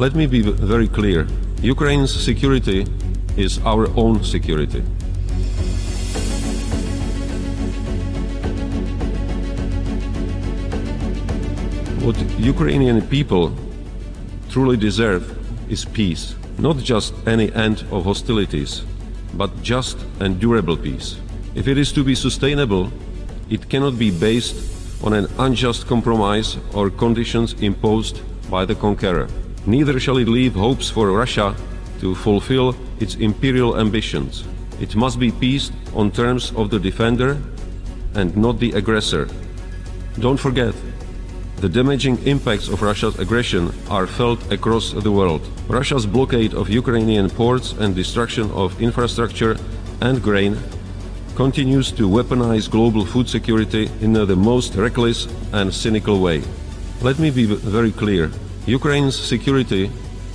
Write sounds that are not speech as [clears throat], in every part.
Let me be very clear. Ukraine's security is our own security. What Ukrainian people truly deserve is peace, not just any end of hostilities, but just and durable peace. If it is to be sustainable, it cannot be based on an unjust compromise or conditions imposed by the conqueror. Neither shall it leave hopes for Russia to fulfill its imperial ambitions. It must be peace on terms of the defender and not the aggressor. Don't forget, the damaging impacts of Russia's aggression are felt across the world. Russia's blockade of Ukrainian ports and destruction of infrastructure and grain continues to weaponize global food security in the most reckless and cynical way. Let me be very clear Ukraine's security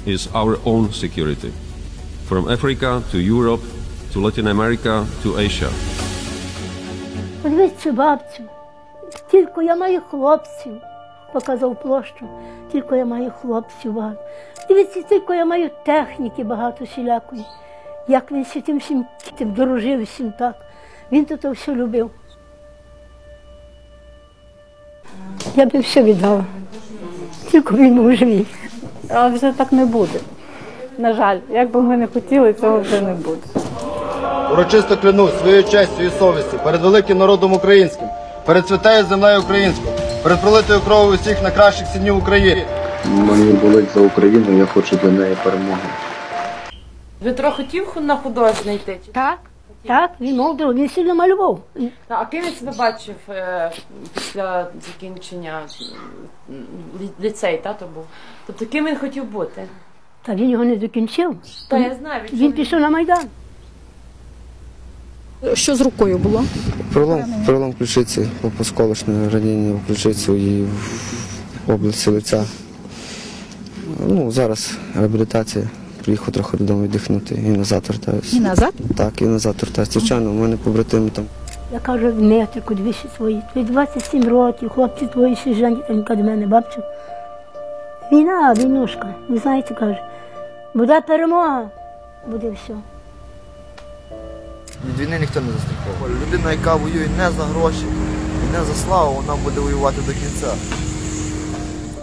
is our own security. From Africa to Europe to Latin America to Asia. Подивіться, бабцю, тільки я маю хлопців, показав площу, тільки я маю хлопців багато. Дивіться, тільки я маю техніки багато всілякої. Як він всі тим всім тим дорожив всім так. Він то все любив. Я би все віддала. Тільки він був живий. Але вже так не буде. На жаль, як би ми не хотіли, цього вже не буде. Урочисто клянусь своєю честю і совістю перед великим народом українським, перед святею землею українською, перед пролитою кров'ю усіх найкращих синів України. Мені болить за Україну, я хочу для неї перемоги. Дмитро хотів на художній йти? Так, так, він молодий, він сильно малював. Та, А ким він себе бачив е, після закінчення лі- ліцей, та, то був? Тобто ким він хотів бути? Та він його не докінчив. Та я знаю, від Він пішов на Майдан. Що з рукою було? Пролом, пролом ключиці, осколочне ранення в ключицю і в області лиця. Ну, зараз реабілітація. Приїхав трохи додому віддихнути і назад вертаюся. І назад? Так, і назад вертаюся. Звичайно, у мене побратими там. Я кажу, метрику двічі свої. Тобі 27 років, хлопці твої ще женька до мене, бабцю. Війна, війнушка, ви знаєте, каже. Буде перемога, буде все. Від війни ніхто не застраховує. Людина, яка воює не за гроші і не за славу, вона буде воювати до кінця.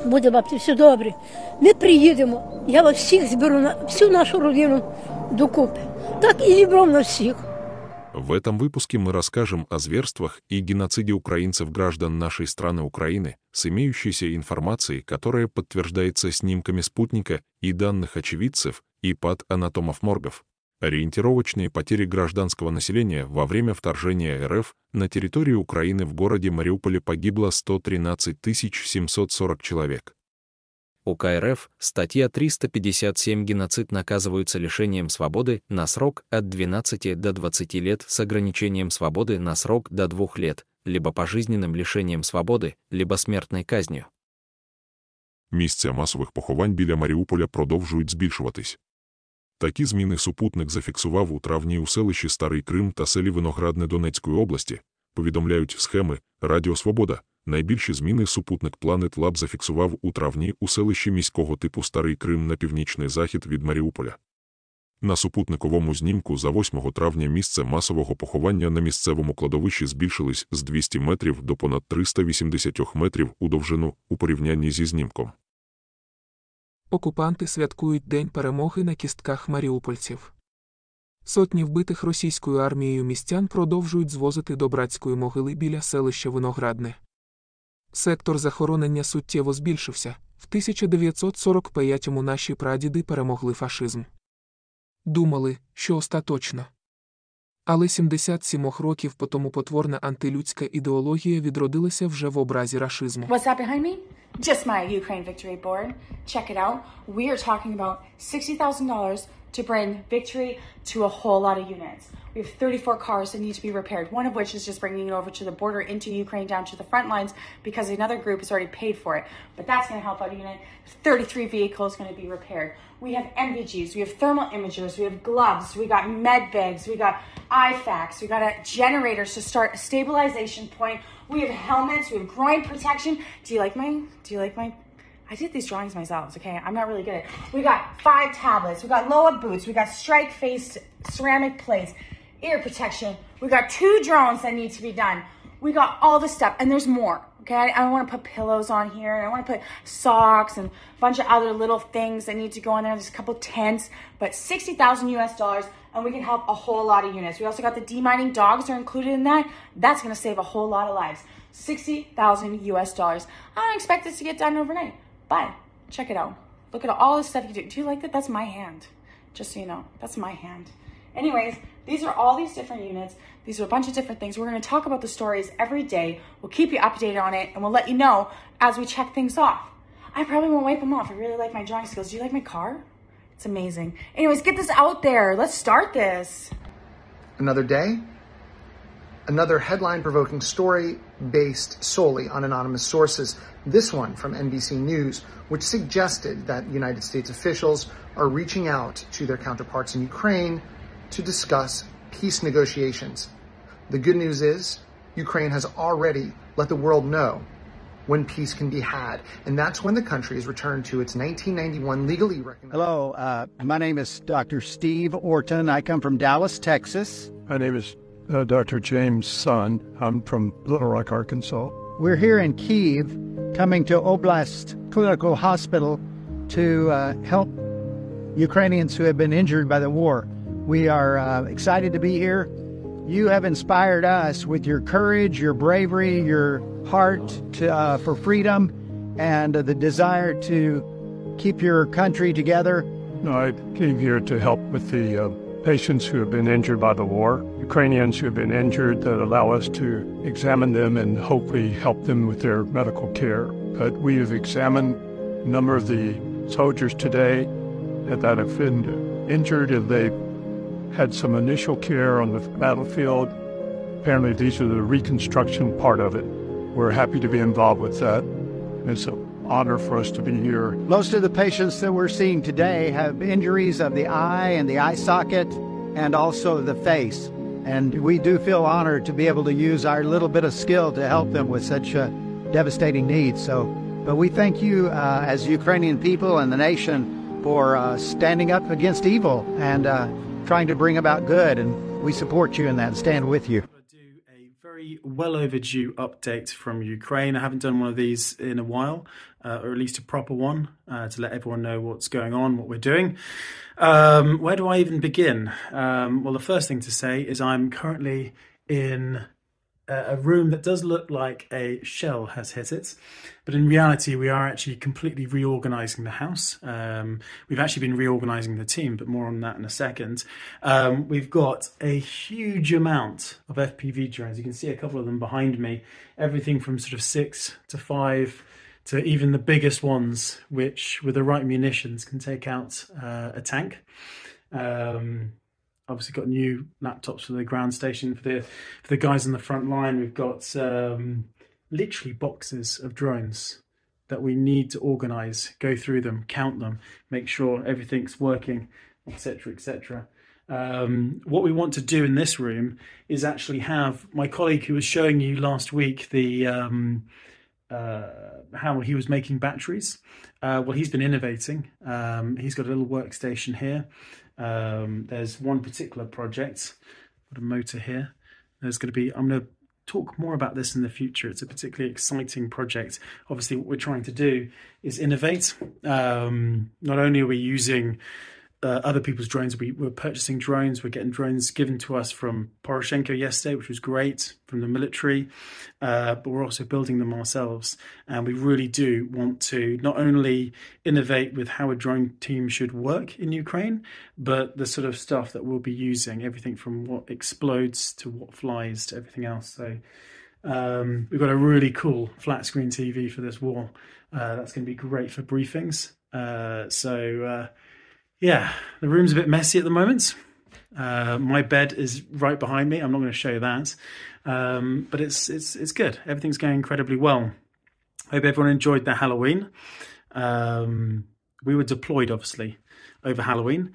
Буде, бабці, все добре. Ми приїдемо. Я вас всіх зберу на всю нашу родину докупи. Так і зібрав на всіх. В этом выпуске мы расскажем о зверствах и геноциде украинцев-граждан нашей страны Украины с имеющейся информацией, которая подтверждается снимками спутника и данных очевидцев и патанатомов моргов. Ориентировочные потери гражданского населения во время вторжения РФ на территорию Украины в городе Мариуполе погибло 113 740 человек. УК РФ, статья 357 «Геноцид» наказываются лишением свободы на срок от 12 до 20 лет с ограничением свободы на срок до 2 лет, либо пожизненным лишением свободы, либо смертной казнью. Місця масових поховань біля Маріуполя продовжують збільшуватись. Такі зміни супутник зафіксував у травні у селищі Старий Крим та селі Виноградне Донецької області, повідомляють схеми Радіо Свобода. Найбільші зміни супутник Planet Lab зафіксував у травні у селищі міського типу Старий Крим на північний захід від Маріуполя. На супутниковому знімку за 8 травня місце масового поховання на місцевому кладовищі збільшились з 200 метрів до понад 380 метрів у довжину у порівнянні зі знімком. Окупанти святкують День перемоги на кістках маріупольців. Сотні вбитих російською армією містян продовжують звозити до братської могили біля селища Виноградне. Сектор захоронення суттєво збільшився. В 1945-му наші прадіди перемогли фашизм. Думали, що остаточно. Але 77 років по тому потворна антилюдська ідеологія відродилася вже в образі рашизму. What's that behind me? Just my Ukraine victory board. Check it out. We are talking about $60,000 to bring victory to a whole lot of units. We have 34 cars that need to be repaired, one of which is just bringing it over to the border into Ukraine down to the front lines because another group has already paid for it. But that's going to help out a unit. 33 vehicles going to be repaired. We have MVGs, we have thermal imagers, we have gloves, we got med bags, we got IFACs, we got a generators to start a stabilization point. We have helmets, we have groin protection. Do you like my, do you like my, I did these drawings myself, okay? I'm not really good at it. We got five tablets, we got Loa boots, we got strike faced ceramic plates, ear protection, we got two drones that need to be done. We got all this stuff, and there's more. Okay, I, I want to put pillows on here, and I want to put socks and a bunch of other little things that need to go in there. There's a couple tents, but sixty thousand US dollars, and we can help a whole lot of units. We also got the demining dogs are included in that. That's going to save a whole lot of lives. Sixty thousand US dollars. I don't expect this to get done overnight, but check it out. Look at all this stuff you do. Do you like that? That's my hand. Just so you know, that's my hand. Anyways, these are all these different units. These are a bunch of different things. We're going to talk about the stories every day. We'll keep you updated on it and we'll let you know as we check things off. I probably won't wipe them off. I really like my drawing skills. Do you like my car? It's amazing. Anyways, get this out there. Let's start this. Another day, another headline provoking story based solely on anonymous sources. This one from NBC News, which suggested that United States officials are reaching out to their counterparts in Ukraine to discuss peace negotiations. The good news is Ukraine has already let the world know when peace can be had, and that's when the country is returned to its 1991 legally recognized. Hello, uh, my name is Dr. Steve Orton. I come from Dallas, Texas. My name is uh, Dr. James Sun. I'm from Little Rock, Arkansas. We're here in Kiev, coming to Oblast Clinical Hospital to uh, help Ukrainians who have been injured by the war. We are uh, excited to be here. You have inspired us with your courage, your bravery, your heart to, uh, for freedom, and uh, the desire to keep your country together. No, I came here to help with the uh, patients who have been injured by the war, Ukrainians who have been injured that allow us to examine them and hopefully help them with their medical care. But we have examined a number of the soldiers today that have been injured and they had some initial care on the battlefield. Apparently, these are the reconstruction part of it. We're happy to be involved with that. It's an honor for us to be here. Most of the patients that we're seeing today have injuries of the eye and the eye socket and also the face. And we do feel honored to be able to use our little bit of skill to help them with such a devastating needs. So, but we thank you uh, as Ukrainian people and the nation for uh, standing up against evil and uh, trying to bring about good. And we support you in that and stand with you. To do a very well overdue update from Ukraine. I haven't done one of these in a while, uh, or at least a proper one, uh, to let everyone know what's going on, what we're doing. Um, where do I even begin? Um, well, the first thing to say is I'm currently in a room that does look like a shell has hit it, but in reality, we are actually completely reorganizing the house. Um, we've actually been reorganizing the team, but more on that in a second. Um, we've got a huge amount of FPV drones. You can see a couple of them behind me. Everything from sort of six to five to even the biggest ones, which with the right munitions can take out uh, a tank. Um, obviously got new laptops for the ground station for the for the guys on the front line. We've got um, literally boxes of drones that we need to organize, go through them, count them, make sure everything's working, etc., etc. Um, what we want to do in this room is actually have my colleague who was showing you last week the um, uh, how he was making batteries. Uh, well, he's been innovating. Um, he's got a little workstation here. Um, there's one particular project, got a motor here. There's going to be, I'm going to talk more about this in the future. It's a particularly exciting project. Obviously, what we're trying to do is innovate. Um, not only are we using uh, other people's drones. We were purchasing drones. We're getting drones given to us from Poroshenko yesterday, which was great from the military. Uh, but we're also building them ourselves, and we really do want to not only innovate with how a drone team should work in Ukraine, but the sort of stuff that we'll be using, everything from what explodes to what flies to everything else. So. Um, we've got a really cool flat screen TV for this war. Uh, that's going to be great for briefings. Uh, so uh, yeah, the room's a bit messy at the moment. Uh, my bed is right behind me. I'm not going to show you that, um, but it's it's it's good. Everything's going incredibly well. Hope everyone enjoyed their Halloween. Um, we were deployed, obviously, over Halloween,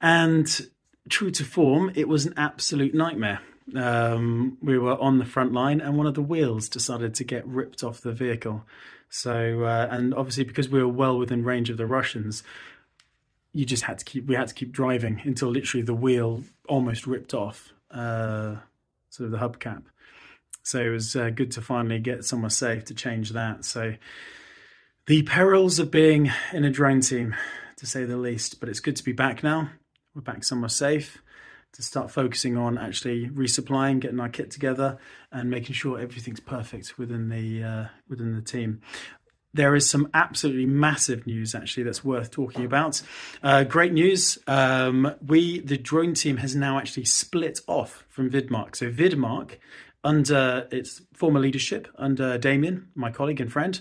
and true to form, it was an absolute nightmare. Um, we were on the front line, and one of the wheels decided to get ripped off the vehicle. So, uh, and obviously because we were well within range of the Russians, you just had to keep. We had to keep driving until literally the wheel almost ripped off, uh, sort of the hubcap. So it was uh, good to finally get somewhere safe to change that. So the perils of being in a drone team, to say the least. But it's good to be back now. We're back somewhere safe to start focusing on actually resupplying, getting our kit together, and making sure everything's perfect within the uh, within the team. There is some absolutely massive news actually that's worth talking about. Uh, great news! Um, we the drone team has now actually split off from Vidmark. So Vidmark, under its former leadership, under Damien, my colleague and friend,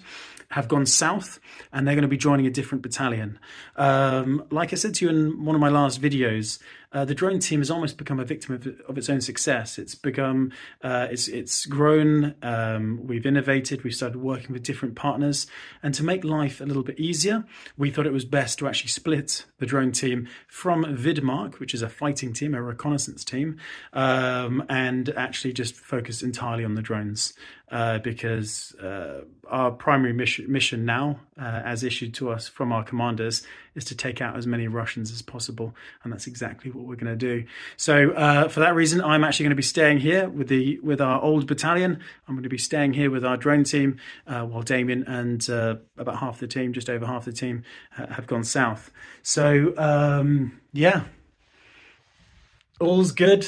have gone south and they're going to be joining a different battalion. Um, like I said to you in one of my last videos, uh, the drone team has almost become a victim of, of its own success. It's become, uh, it's it's grown. Um, we've innovated. We've started working with different partners, and to make life a little bit easier, we thought it was best to actually split the drone team from Vidmark, which is a fighting team, a reconnaissance team, um, and actually just focus entirely on the drones uh, because uh, our primary mission, mission now, uh, as issued to us from our commanders, is to take out as many Russians as possible, and that's exactly what we're going to do. So, uh, for that reason, I'm actually going to be staying here with the with our old battalion. I'm going to be staying here with our drone team, uh, while Damien and uh, about half the team, just over half the team, have gone south. So, um, yeah, all's good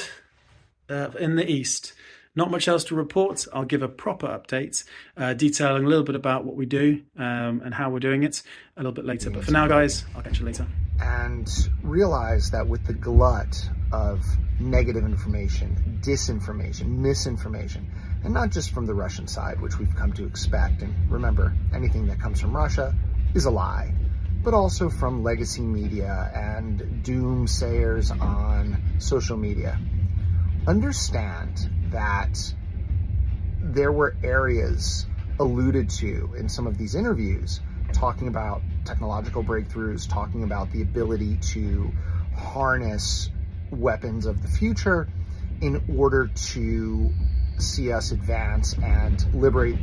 in the east. Not much else to report. I'll give a proper update, uh, detailing a little bit about what we do um, and how we're doing it a little bit later. But for now, guys, I'll catch you later. And realize that with the glut of negative information, disinformation, misinformation, and not just from the Russian side, which we've come to expect. And remember, anything that comes from Russia is a lie, but also from legacy media and doomsayers on social media. Understand that there were areas alluded to in some of these interviews talking about technological breakthroughs, talking about the ability to harness weapons of the future in order to see us advance and liberate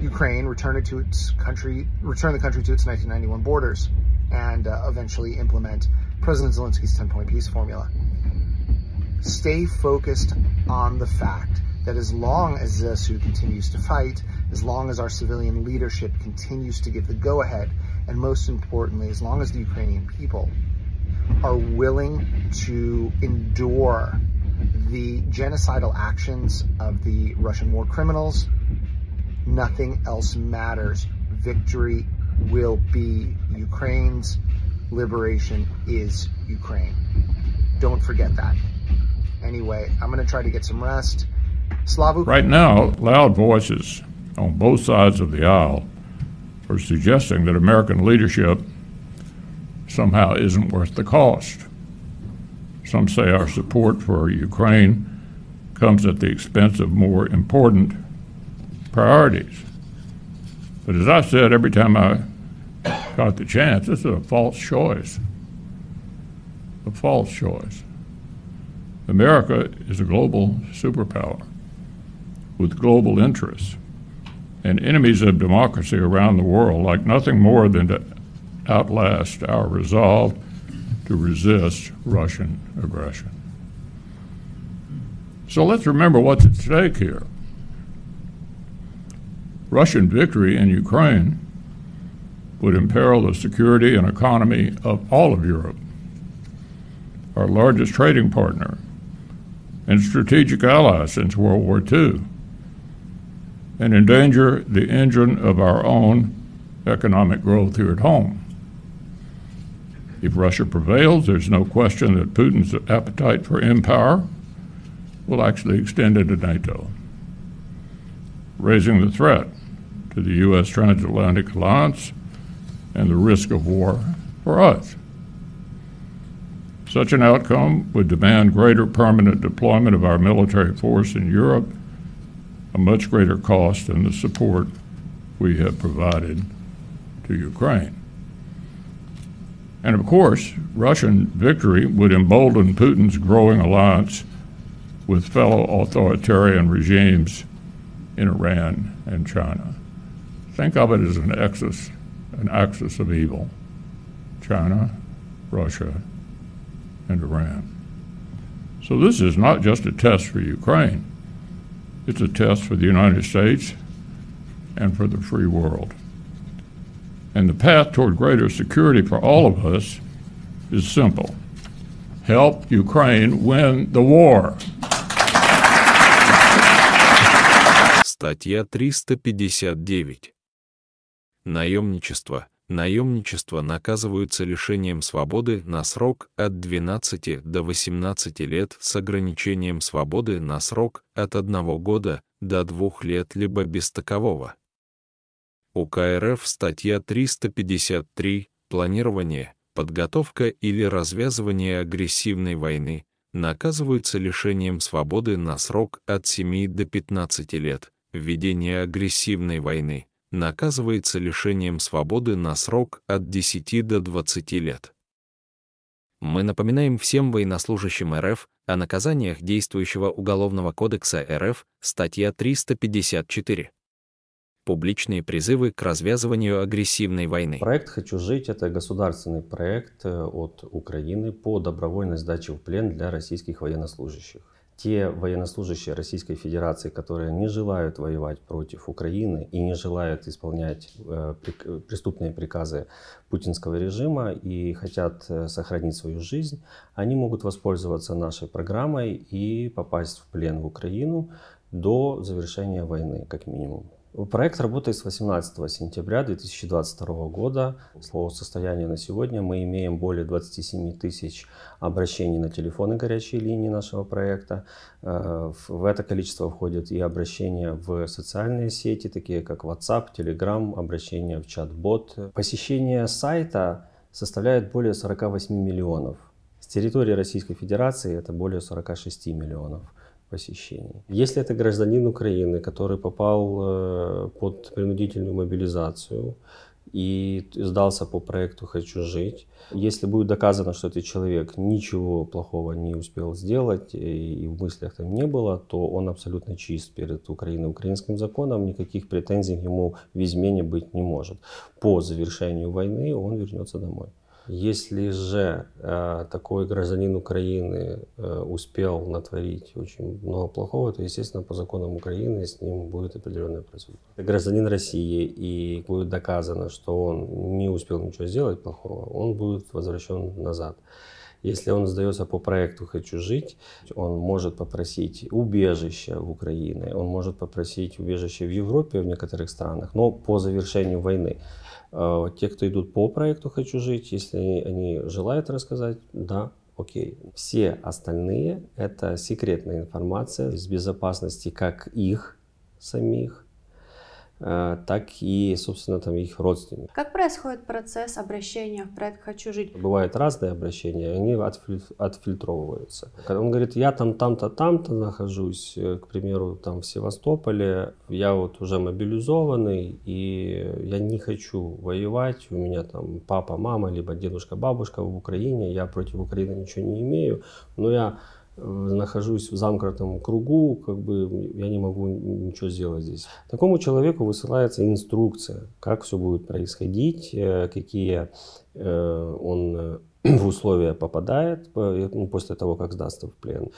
Ukraine, return it to its country, return the country to its 1991 borders, and uh, eventually implement President Zelensky's 10 point peace formula. Stay focused on the fact that as long as ZSU continues to fight, as long as our civilian leadership continues to give the go ahead, and most importantly, as long as the Ukrainian people are willing to endure the genocidal actions of the Russian war criminals, nothing else matters. Victory will be Ukraine's. Liberation is Ukraine. Don't forget that. Anyway, I'm going to try to get some rest. Slavu. Right now, loud voices on both sides of the aisle are suggesting that American leadership somehow isn't worth the cost. Some say our support for Ukraine comes at the expense of more important priorities. But as I said every time I got the chance, this is a false choice. A false choice. America is a global superpower with global interests. And enemies of democracy around the world like nothing more than to outlast our resolve to resist Russian aggression. So let's remember what's at stake here. Russian victory in Ukraine would imperil the security and economy of all of Europe, our largest trading partner and strategic ally since World War II, and endanger the engine of our own economic growth here at home. If Russia prevails, there's no question that Putin's appetite for empire will actually extend into NATO, raising the threat to the U.S. transatlantic alliance and the risk of war for us. Such an outcome would demand greater permanent deployment of our military force in Europe, a much greater cost than the support we have provided to Ukraine. And of course, Russian victory would embolden Putin's growing alliance with fellow authoritarian regimes in Iran and China. Think of it as an axis, an axis of evil. China, Russia, and Iran. So this is not just a test for Ukraine. It's a test for the United States and for the free world. And the path toward greater security for all of us is simple. Help Ukraine win the war. Статья 359. Наемничество. Наемничество наказываются лишением свободы на срок от 12 до 18 лет с ограничением свободы на срок от 1 года до 2 лет либо без такового. УК РФ статья 353 «Планирование, подготовка или развязывание агрессивной войны» наказываются лишением свободы на срок от 7 до 15 лет, введение агрессивной войны, наказывается лишением свободы на срок от 10 до 20 лет. Мы напоминаем всем военнослужащим РФ о наказаниях действующего Уголовного кодекса РФ, статья 354. Публичные призывы к развязыванию агрессивной войны. Проект «Хочу жить» — это государственный проект э, от Украины по добровольной сдаче в плен для российских военнослужащих те военнослужащие Российской Федерации, которые не желают воевать против Украины и не желают исполнять э, преступные приказы путинского режима и хотят э, сохранить свою жизнь, они могут воспользоваться нашей программой и попасть в плен в Украину до завершения войны, как минимум. Проект работает с 18 сентября 2022 года. По состоянию на сегодня мы имеем более 27 тысяч обращений на телефоны горячей линии нашего проекта. Э, в это количество входят и обращения в социальные сети, такие как WhatsApp, Telegram, обращения в чат-бот. Посещение сайта составляет более 48 миллионов. С территории Российской Федерации это более 46 миллионов посещений. Если это гражданин Украины, который попал э, под принудительную мобилизацию и сдался по проекту «Хочу жить», если будет доказано, что этот человек ничего плохого не успел сделать и в мыслях там не было, то он абсолютно чист перед Украиной, украинским законом, никаких претензий ему в измене быть не может. По завершению войны он вернется домой. Если же э, такой гражданин Украины э, успел натворить очень много плохого, то, естественно, по законам Украины с ним будет определенная процедура. Гражданин России и будет доказано, что он не успел ничего сделать плохого, он будет возвращен назад. Если он сдается по проекту «Хочу жить», он может попросить убежище в Украине, он может попросить убежище в Европе, в некоторых странах, но по завершению войны. А, те, кто идут по проекту «Хочу жить», если они желают рассказать, да, окей. Все остальные – это секретная информация из безопасности как их самих, так и, собственно, там их родственников. Как происходит процесс обращения в проект «Хочу жить»? Бывают разные обращения, они отфильтровываются. Он говорит, я там, там-то, там-то нахожусь, э, к примеру, там в Севастополе, я вот уже мобилизованный, и я не хочу воевать, у меня там папа, мама, либо дедушка, бабушка в Украине, я против Украины ничего не имею, но я Э, нахожусь в замкнутом кругу, как бы я не могу ничего сделать здесь. Такому человеку высылается инструкция, как все будет происходить, э, какие э, он [clears throat] в условия попадает ну, после того, как сдастся в плен,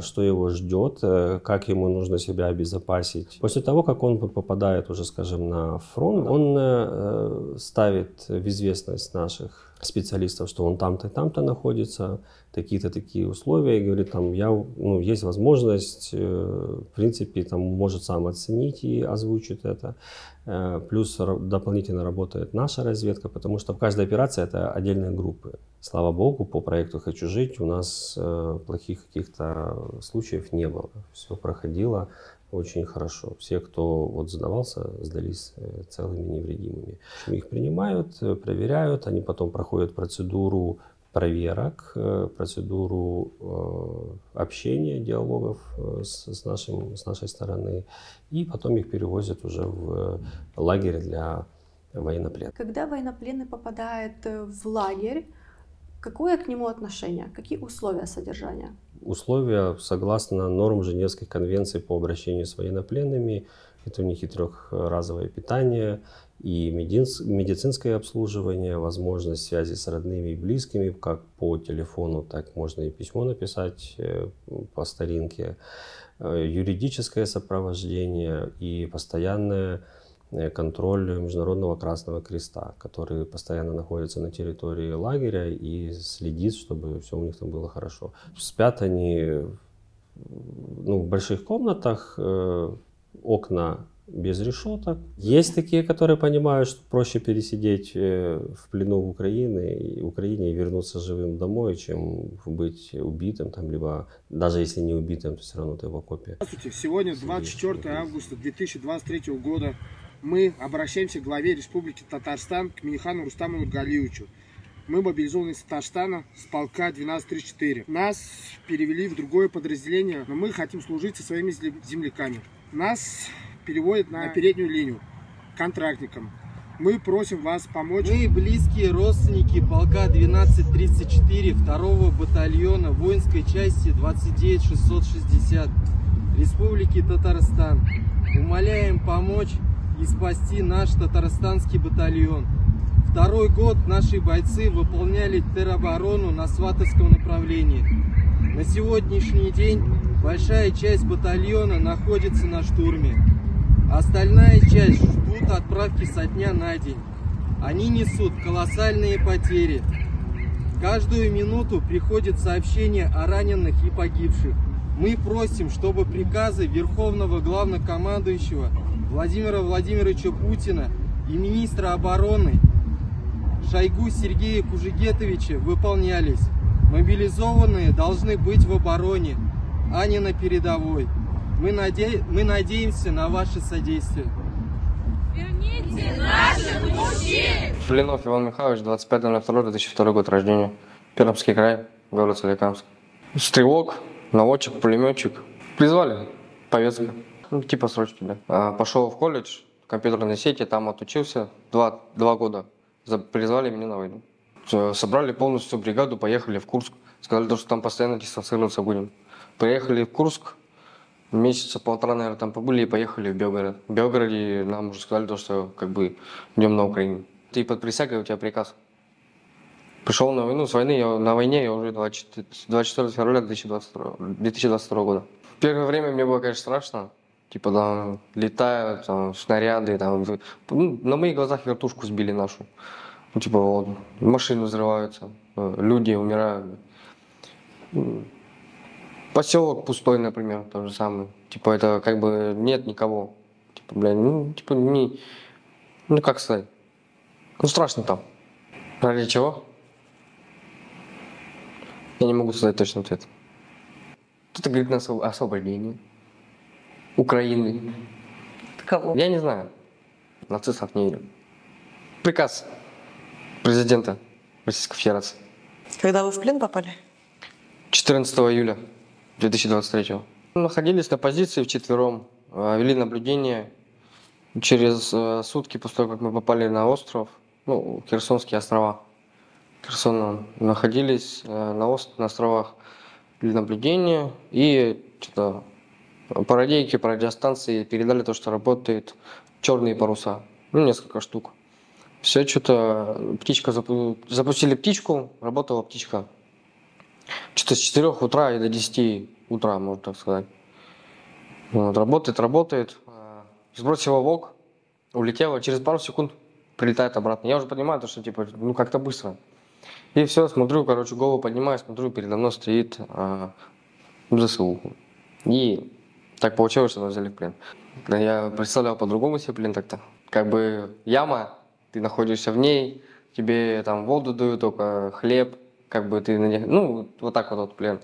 что его ждет, как ему нужно себя обезопасить. После того, как он попадает уже, скажем, на фронт, он ставит в известность наших специалистов, что он там-то и там-то находится, такие-то такие условия, и говорит, там, я, ну, есть возможность, э, в принципе, там, может сам оценить и озвучить это. Э, плюс дополнительно работает наша разведка, потому что в каждой операции это отдельные группы. Слава богу, по проекту «Хочу жить» у нас э, плохих каких-то случаев не было. Все проходило очень хорошо. Все, кто вот сдавался, сдались целыми невредимыми. Их принимают, проверяют, они потом проходят процедуру проверок, э, процедуру э, общения, диалогов э, с, с, нашим, с нашей стороны, и потом их перевозят уже в лагерь для военнопленных. Когда военнопленный попадает в лагерь, какое к нему отношение, какие условия содержания? условия согласно норм Женевской конвенции по обращению с военнопленными. Это у них и трехразовое питание, и медицинское обслуживание, возможность связи с родными и близкими, как по телефону, так можно и письмо написать э, по старинке, э, юридическое сопровождение и постоянное Э, контроль Международного Красного Креста, который постоянно находится на территории лагеря и следит, чтобы все у них там было хорошо. Спят они ну, в больших комнатах, окна без решеток. Есть такие, которые понимают, что проще пересидеть э, в плену в Украине, и Украине и вернуться живым домой, чем быть убитым, там, либо даже если не убитым, то все равно ты в окопе. Здравствуйте, сегодня 24 августа 2023 года мы обращаемся к главе Республики Татарстан, к Минихану Рустаму Нургалиевичу. Мы мобилизованы из Татарстана с полка 1234. Нас перевели в другое подразделение, но мы хотим служить со своими земляками. Нас переводят на переднюю линию контрактникам. Мы просим вас помочь. Мы близкие родственники полка 1234 2 батальона воинской части 29660 Республики Татарстан. Умоляем помочь и спасти наш татарстанский батальон. Второй год наши бойцы выполняли тероборону на Сватовском направлении. На сегодняшний день большая часть батальона находится на штурме. Остальная часть ждут отправки со дня на день. Они несут колоссальные потери. Каждую минуту приходит сообщение о раненых и погибших. Мы просим, чтобы приказы Верховного Главнокомандующего Владимира Владимировича Путина и министра обороны Шойгу Сергея Кужегетовича выполнялись. Мобилизованные должны быть в обороне, а не на передовой. Мы, наде... Мы надеемся на ваше содействие. Верните наших мужчин! Блинов Иван Михайлович, 25.02.2002 год рождения. Пермский край, город Соликамск. Стрелок, наводчик, пулеметчик. Призвали, повестка. Ну, типа срочки, да. А, пошел в колледж, компьютерной сети, там отучился два, два года. За, призвали меня на войну. Собрали полностью бригаду, поехали в Курск. Сказали, что там постоянно дистанцироваться будем. Приехали в Курск, месяца полтора, наверное, там побыли и поехали в Белгород. В Белгороде нам уже сказали, то, что как бы идем на Украину. Ты под присягой, у тебя приказ. Пришел на войну, с войны, я, на войне я уже 24, 24 февраля 2022, 2022 года. В первое время мне было, конечно, страшно, Типа там летают там, снаряды, там, ну, на моих глазах вертушку сбили нашу. Ну, типа вот, машины взрываются, э, люди умирают. Поселок пустой, например, то же самое. Типа это как бы нет никого. Типа, блин, ну, типа не... Ну, как сказать? Ну, страшно там. Ради чего? Я не могу сказать точный ответ. Кто-то говорит на освобождение. Украины. Кого? Я не знаю. Нацистов не верю. Приказ президента Российской Федерации. Когда вы в плен попали? 14 июля 2023. Находились на позиции вчетвером, э, вели наблюдение. Через э, сутки после того, как мы попали на остров, ну, Херсонские острова, Херсона, находились э, на, ост- на островах, вели наблюдение и что-то по радейке, по радиостанции передали то, что работает черные паруса. Ну, несколько штук. Все что-то, птичка, запу... запустили птичку, работала птичка. Что-то с 4 утра и до 10 утра, можно так сказать. Вот, работает, работает. Сбросила вок, улетела, через пару секунд прилетает обратно. Я уже понимаю, то, что типа, ну как-то быстро. И все, смотрю, короче, голову поднимаю, смотрю, передо мной стоит а. И так получилось, что нас взяли в плен. Я представлял по-другому себе плен так-то. Как бы яма, ты находишься в ней, тебе там воду дают, только хлеб, как бы ты на них, ну, вот так вот, вот плен.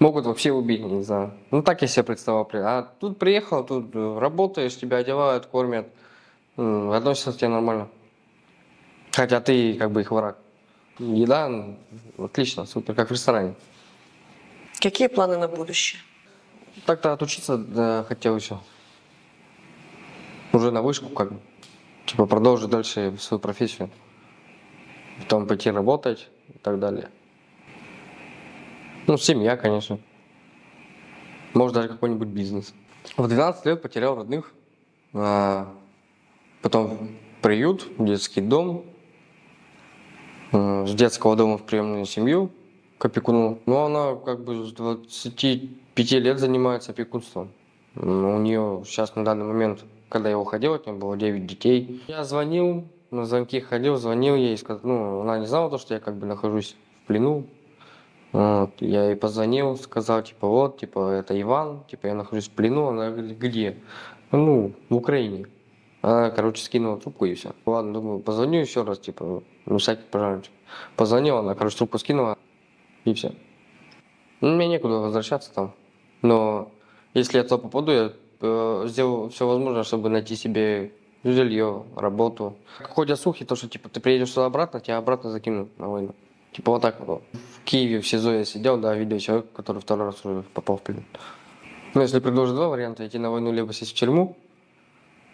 Могут вообще убить, не знаю. Ну, так я себе представлял плен. А тут приехал, тут работаешь, тебя одевают, кормят. Относятся к тебе нормально. Хотя ты как бы их враг. Еда, отлично, супер, как в ресторане. Какие планы на будущее? Так-то отучиться да, хотел еще. Уже на вышку как бы. Типа продолжить дальше свою профессию. Потом пойти работать так далее. Ну, семья, конечно. может даже какой-нибудь бизнес. В 12 лет потерял родных, а потом приют, детский дом, с детского дома в приемную семью к опекуну. Ну, она как бы с 25 лет занимается опекунством. У нее сейчас на данный момент, когда я уходил, от нее было 9 детей. Я звонил, на звонки ходил, звонил ей, сказал, ну, она не знала то, что я как бы нахожусь в плену. Вот. Я ей позвонил, сказал, типа, вот, типа, это Иван, типа, я нахожусь в плену. Она говорит, где? Ну, в Украине. Она, короче, скинула трубку и все. Ладно, думаю, позвоню еще раз, типа, ну, всякий пожарничек. Позвонила, она, короче, трубку скинула, и все. Ну, мне некуда возвращаться там. Но если я туда попаду, я э, сделаю все возможное, чтобы найти себе жилье, работу. Ходят слухи, то, что типа ты приедешь сюда обратно, тебя обратно закинут на войну. Типа вот так вот. В Киеве в СИЗО я сидел, да, видел человека, который второй раз уже попал в плен. Ну, если предложат два варианта, идти на войну, либо сесть в тюрьму,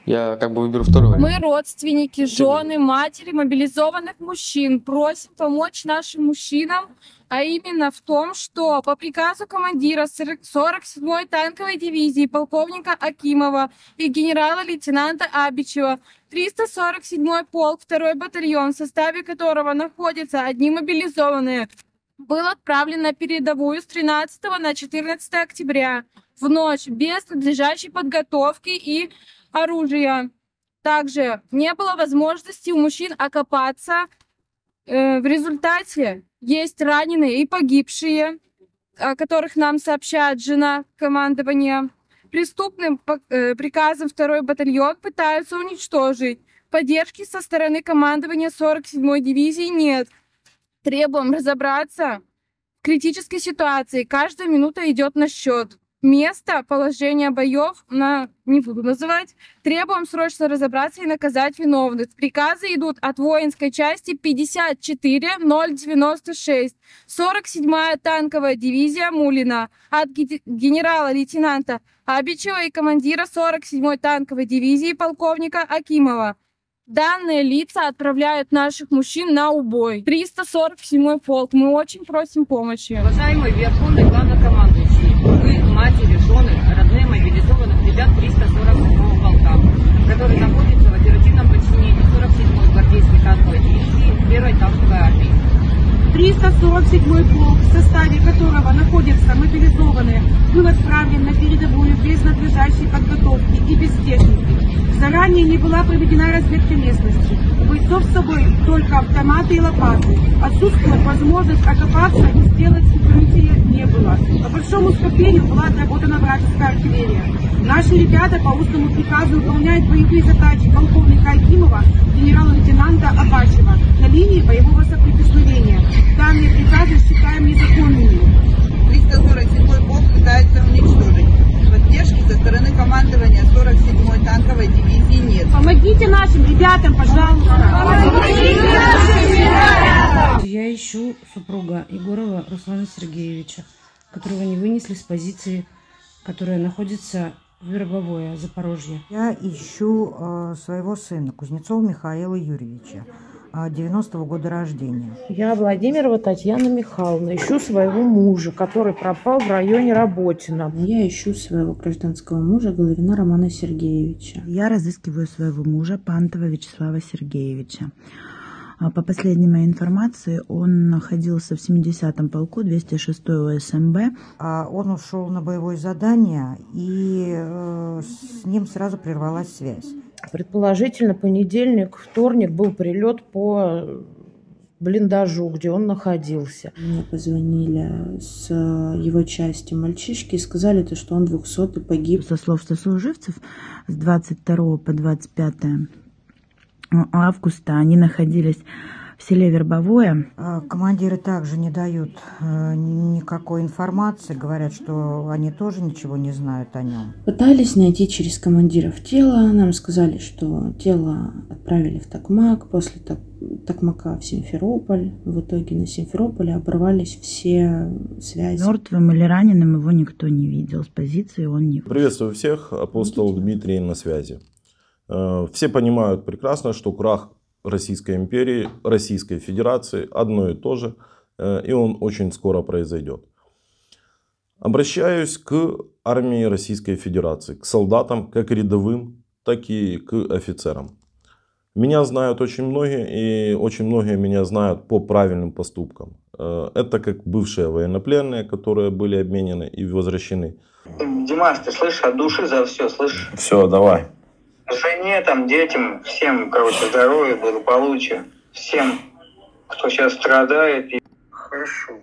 я как бы выберу второй вариант. Мы родственники, жены, матери мобилизованных мужчин. Просим помочь нашим мужчинам, а именно в том, что по приказу командира 47-й танковой дивизии полковника Акимова и генерала-лейтенанта Абичева 347-й полк, 2 батальон, в составе которого находятся одни мобилизованные, был отправлен на передовую с 13 на 14 октября в ночь без надлежащей подготовки и оружия. Также не было возможности у мужчин окопаться. Э, в результате есть раненые и погибшие, о которых нам сообщает жена командования. Преступным э, приказом второй батальон пытаются уничтожить. Поддержки со стороны командования 47-й дивизии нет. Требуем разобраться в критической ситуации. Каждая минута идет на счет место, положение боев, на, не буду называть, требуем срочно разобраться и наказать виновных. Приказы идут от воинской части 54096, 47-я танковая дивизия Мулина, от генерала-лейтенанта Абичева и командира 47-й танковой дивизии полковника Акимова. Данные лица отправляют наших мужчин на убой. 347-й полк. Мы очень просим помощи. Уважаемый Верховный Главнокомандующий, вы, матери, жены, родные ребят 347-го полка, который находится в оперативном подчинении 47-й гвардейской танковой дивизии 1-й танковой армии. 347-й полк, в составе которого находятся мобилизованные, был отправлен на передовую без надлежащей подготовки и без техники. Заранее не была проведена разведка местности. У бойцов с собой только автоматы и лопаты. Отсутствует возможность окопаться и сделать укрытие не было. По большому скоплению была отработана вражеская артиллерия. Наши ребята по устному приказу выполняют боевые задачи полковника Акимова, генерала-лейтенанта Абачева на линии боевого соприкосновения. Данные приказы считаем незаконными. 347 полк пытается уничтожить. Поддержки со стороны командования 47-й танковой дивизии нет. Помогите нашим ребятам, пожалуйста. Помогите нашим ребятам! Я ищу супруга Егорова Руслана Сергеевича, которого не вынесли с позиции, которая находится в Вербовое, Запорожье. Я ищу э, своего сына, Кузнецова Михаила Юрьевича. 90-го года рождения. Я Владимирова Татьяна Михайловна. Ищу своего мужа, который пропал в районе Работина. Я ищу своего гражданского мужа Головина Романа Сергеевича. Я разыскиваю своего мужа Пантова Вячеслава Сергеевича. А по последней моей информации, он находился в 70-м полку 206 ОСМБ. А он ушел на боевое задание, и э, с ним сразу прервалась связь. Предположительно, понедельник, вторник был прилет по блиндажу, где он находился. Мне позвонили с его части мальчишки и сказали, то, что он 200 погиб. Со слов сослуживцев, с 22 по 25 августа они находились в селе Вербовое. А командиры также не дают э, никакой информации, говорят, что они тоже ничего не знают о нем. Пытались найти через командиров тело, нам сказали, что тело отправили в Токмак, после Токмака в Симферополь. В итоге на Симферополе оборвались все связи. Мертвым или раненым его никто не видел, с позиции он не Приветствую всех, апостол Дмитрий на связи. Э, все понимают прекрасно, что крах Российской империи, Российской Федерации одно и то же, э, и он очень скоро произойдет. Обращаюсь к армии Российской Федерации, к солдатам, как рядовым, так и к офицерам. Меня знают очень многие, и очень многие меня знают по правильным поступкам. Э, Это как бывшие военнопленные, которые были обменены и возвращены. Димас, ты слышишь, от души за все, слышишь? Все, давай. Жене, там, детям, всем, короче, здоровья, благополучия. Всем, кто сейчас страдает. И... Хорошо.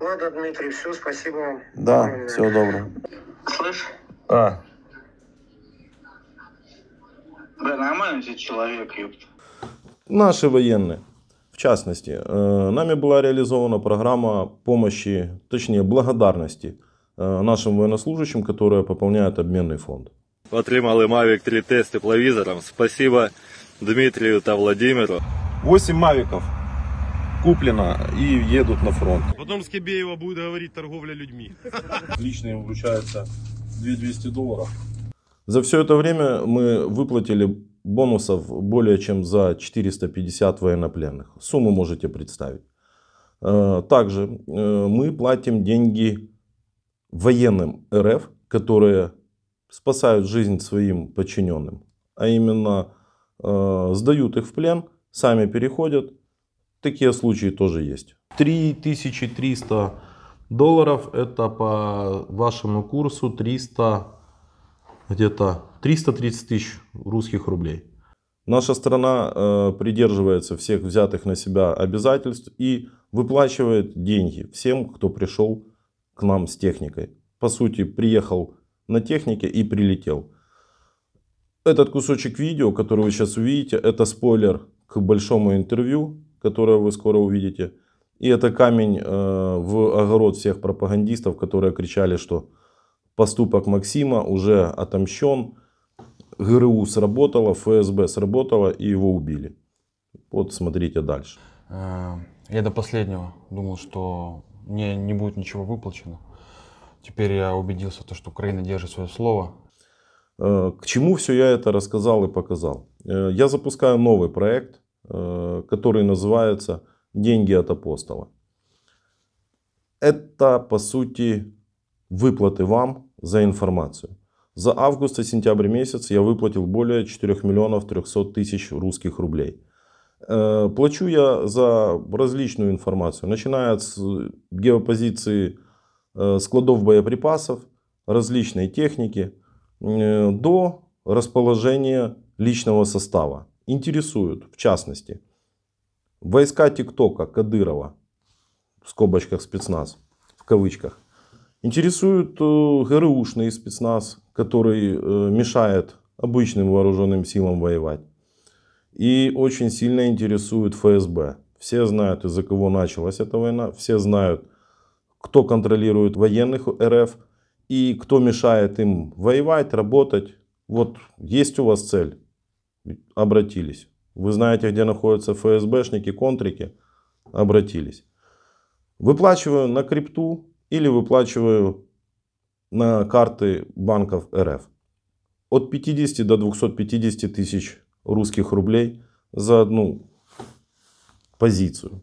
Ладно, Дмитрий, все, спасибо вам. Да, всего доброго. Слышь, А, да, нормальный ты человек, ёпта. наши военные. В частности, э, нами была реализована программа помощи, точнее благодарности э, нашим военнослужащим, которые пополняют обменный фонд. Отримали Mavic 3T з тепловізором. Спасибо Дмитрию та Владимиру. 8 мавиков куплено и едут на фронт. Потом с Кибеева будет говорить торговля людьми. Лично им вручается 2200 долларов. За все это время мы выплатили бонусов более чем за 450 военнопленных. Сумму можете представить. Также мы платим деньги военным РФ, которые спасают жизнь своим подчиненным. А именно э, сдают их в плен, сами переходят. Такие случаи тоже есть. 3300 долларов это по вашему курсу 300 где-то 330 тысяч русских рублей. Наша страна э, придерживается всех взятых на себя обязательств и выплачивает деньги всем, кто пришел к нам с техникой. По сути, приехал на технике и прилетел. Этот кусочек видео, который вы сейчас увидите, это спойлер к большому интервью, которое вы скоро увидите. И это камень э, в огород всех пропагандистов, которые кричали, что поступок Максима уже отомщен, ГРУ сработало, ФСБ сработало и его убили. Вот смотрите дальше. Э, Я до последнего думал, что мне не будет ничего выплачено. Теперь я убедился, то, что Украина держит свое слово. Э, К чему все я это рассказал и показал? Э, Я запускаю новый проект, э, который называется «Деньги от апостола». Это, по сути, выплаты вам за информацию. За август и сентябрь месяц я выплатил более 4 миллионов 300 тысяч русских рублей. Плачу я за различную информацию, начиная с геопозиции складов боеприпасов, различной техники, э, до расположения личного состава. Интересуют, в частности, войска ТикТока Кадырова, в скобочках спецназ, в кавычках, Интересует э, ГРУшный спецназ, который э, мешает обычным вооруженным силам воевать. И очень сильно интересует ФСБ. Все знают, из-за кого началась эта война. Все знают, кто контролирует военных РФ и кто мешает им воевать, работать. Вот есть у вас цель, обратились. Вы знаете, где находятся ФСБшники, контрики, обратились. Выплачиваю на крипту или выплачиваю на карты банков РФ. От 50 до 250 тысяч русских рублей за одну позицию.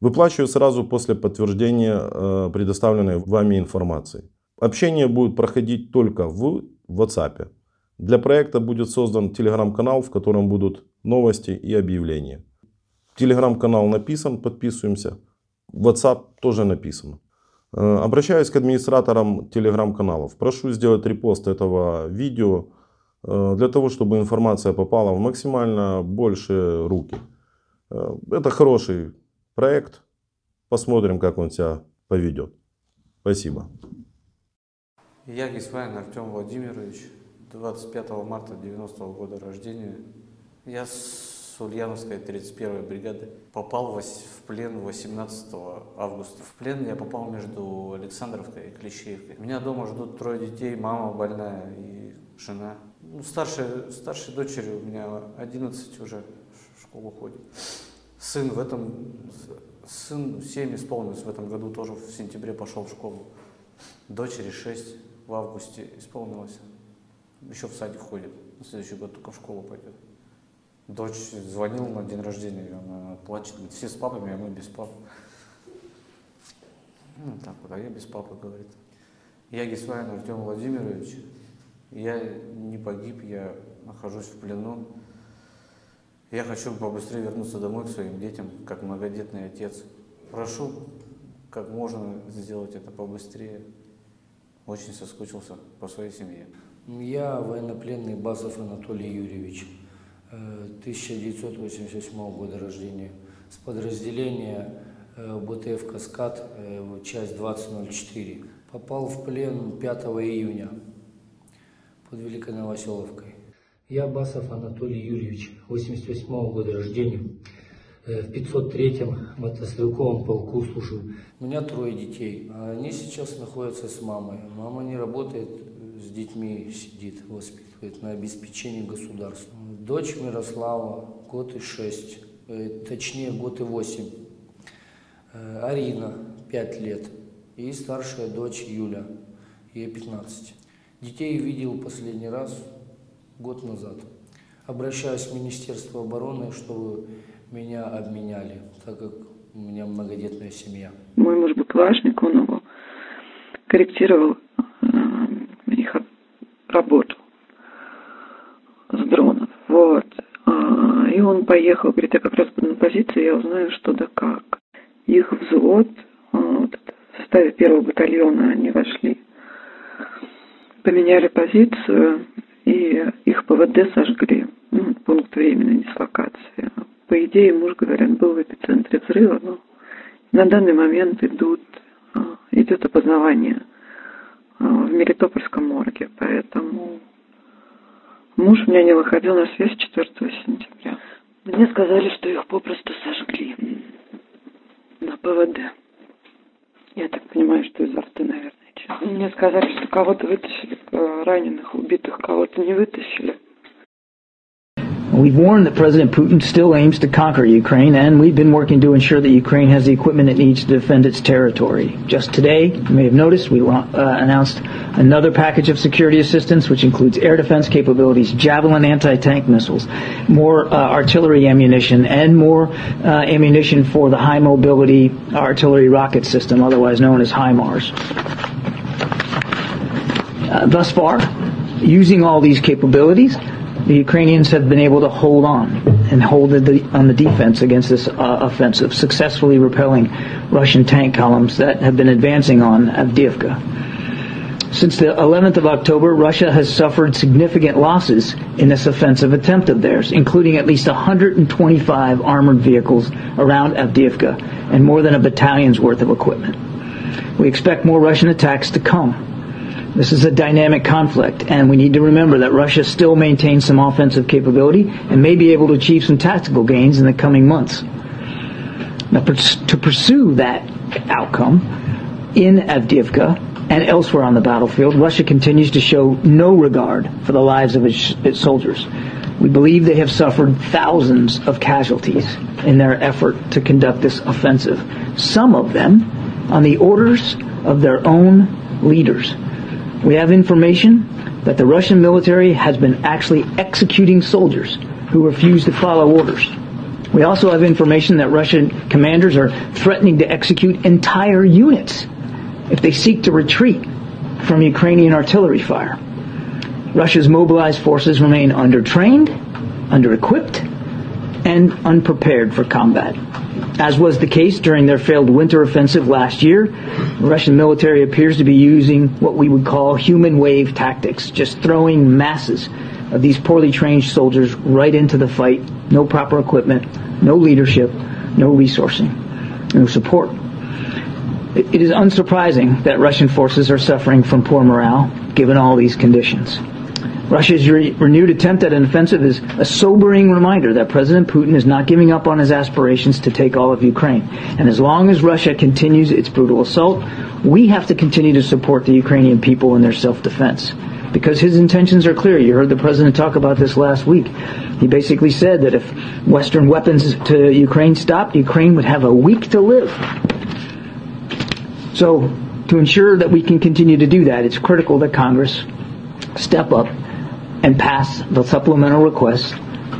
Выплачиваю сразу после подтверждения э, предоставленной вами информации. Общение будет проходить только в WhatsApp. Для проекта будет создан телеграм-канал, в котором будут новости и объявления. Телеграм-канал написан, подписываемся. WhatsApp тоже написано. Э, Обращаюсь к администраторам телеграм-каналов. Прошу сделать репост этого видео э, для того, чтобы информация попала в максимально большие руки. Это хороший проект. Посмотрим, как он себя поведет. Спасибо. Я Гисвайн Артем Владимирович, 25 марта 90 года рождения. Я с Ульяновской 31 бригады. Попал в плен 18 августа. В плен я попал между Александровкой и Клещеевкой. Меня дома ждут трое детей, мама больная и жена. Ну, старшей, старшей дочери у меня 11 уже в школу ходит. Сын в этом, сын 7 исполнилось в этом году, тоже в сентябре пошел в школу. Дочери 6 в августе исполнилось. Еще в садик ходит. На следующий год только в школу пойдет. Дочь звонила на день рождения, она плачет, говорит, все с папами, а мы без пап. Ну, так вот, а я без папы, говорит. Я Гисвайн Артем Владимирович. Я не погиб, я нахожусь в плену. Я хочу побыстрее вернуться домой к своим детям, как многодетный отец. Прошу, как можно сделать это побыстрее. Очень соскучился по своей семье. Я военнопленный Басов Анатолий Юрьевич, э, 1988 года рождения, с подразделения э, БТФ «Каскад», э, часть 2004. Попал в плен 5 июня под Великой Новоселовкой. Я Басов Анатолий Юрьевич, 88 года рождения, э, в 503-м мотострелковом полку служил. У меня трое детей, они сейчас находятся с мамой. Мама не работает, с детьми сидит, воспитывает на обеспечении государства. Дочь Мирослава, год и шесть, э, точнее год и восемь. Э, Арина, пять лет. И старшая дочь Юля, ей 15. Детей видел последний раз год назад. Обращаюсь в Министерство обороны, чтобы меня обменяли, так как у меня многодетная семья. Мой муж БПЛАшник, он его корректировал э, их работу с дронов. Вот. А, И он поехал, говорит, я как раз буду на позиции, я узнаю, что да как. Их взвод, а, вот, в составе первого батальона они вошли, поменяли позицию, и их ПВД сожгли, ну, пункт временной дислокации. По идее, муж, говорят, был в эпицентре взрыва, но на данный момент идут, а, идет опознавание а, в Мелитопольском морге, поэтому муж у меня не выходил на связь 4 сентября. Мне сказали, что их попросту сожгли на ПВД. Я так понимаю, что из арты, наверное. честно. Мне сказали, что кого-то вытащили, э, раненых, убитых, кого-то не вытащили. We've warned that President Putin still aims to conquer Ukraine, and we've been working to ensure that Ukraine has the equipment it needs to defend its territory. Just today, you may have noticed, we uh, announced another package of security assistance, which includes air defense capabilities, Javelin anti-tank missiles, more uh, artillery ammunition, and more uh, ammunition for the high mobility artillery rocket system, otherwise known as HIMARS. Uh, thus far, using all these capabilities, the Ukrainians have been able to hold on and hold the, on the defense against this uh, offensive, successfully repelling Russian tank columns that have been advancing on Avdiivka. Since the 11th of October, Russia has suffered significant losses in this offensive attempt of theirs, including at least 125 armored vehicles around Avdiivka and more than a battalion's worth of equipment. We expect more Russian attacks to come. This is a dynamic conflict, and we need to remember that Russia still maintains some offensive capability and may be able to achieve some tactical gains in the coming months. Now, to pursue that outcome in Avdiivka and elsewhere on the battlefield, Russia continues to show no regard for the lives of its, its soldiers. We believe they have suffered thousands of casualties in their effort to conduct this offensive, some of them on the orders of their own leaders. We have information that the Russian military has been actually executing soldiers who refuse to follow orders. We also have information that Russian commanders are threatening to execute entire units if they seek to retreat from Ukrainian artillery fire. Russia's mobilized forces remain undertrained, under-equipped, and unprepared for combat. As was the case during their failed winter offensive last year, the Russian military appears to be using what we would call human wave tactics, just throwing masses of these poorly trained soldiers right into the fight. No proper equipment, no leadership, no resourcing, no support. It, is unsurprising that Russian forces are suffering from poor morale, given all these conditions. Russia's re- renewed attempt at an offensive is a sobering reminder that President Putin is not giving up on his aspirations to take all of Ukraine. And as long as Russia continues its brutal assault, we have to continue to support the Ukrainian people in their self-defense. Because his intentions are clear. You heard the president talk about this last week. He basically said that if Western weapons to Ukraine stopped, Ukraine would have a week to live. So, to ensure that we can continue to do that, it's critical that Congress step up and pass the supplemental request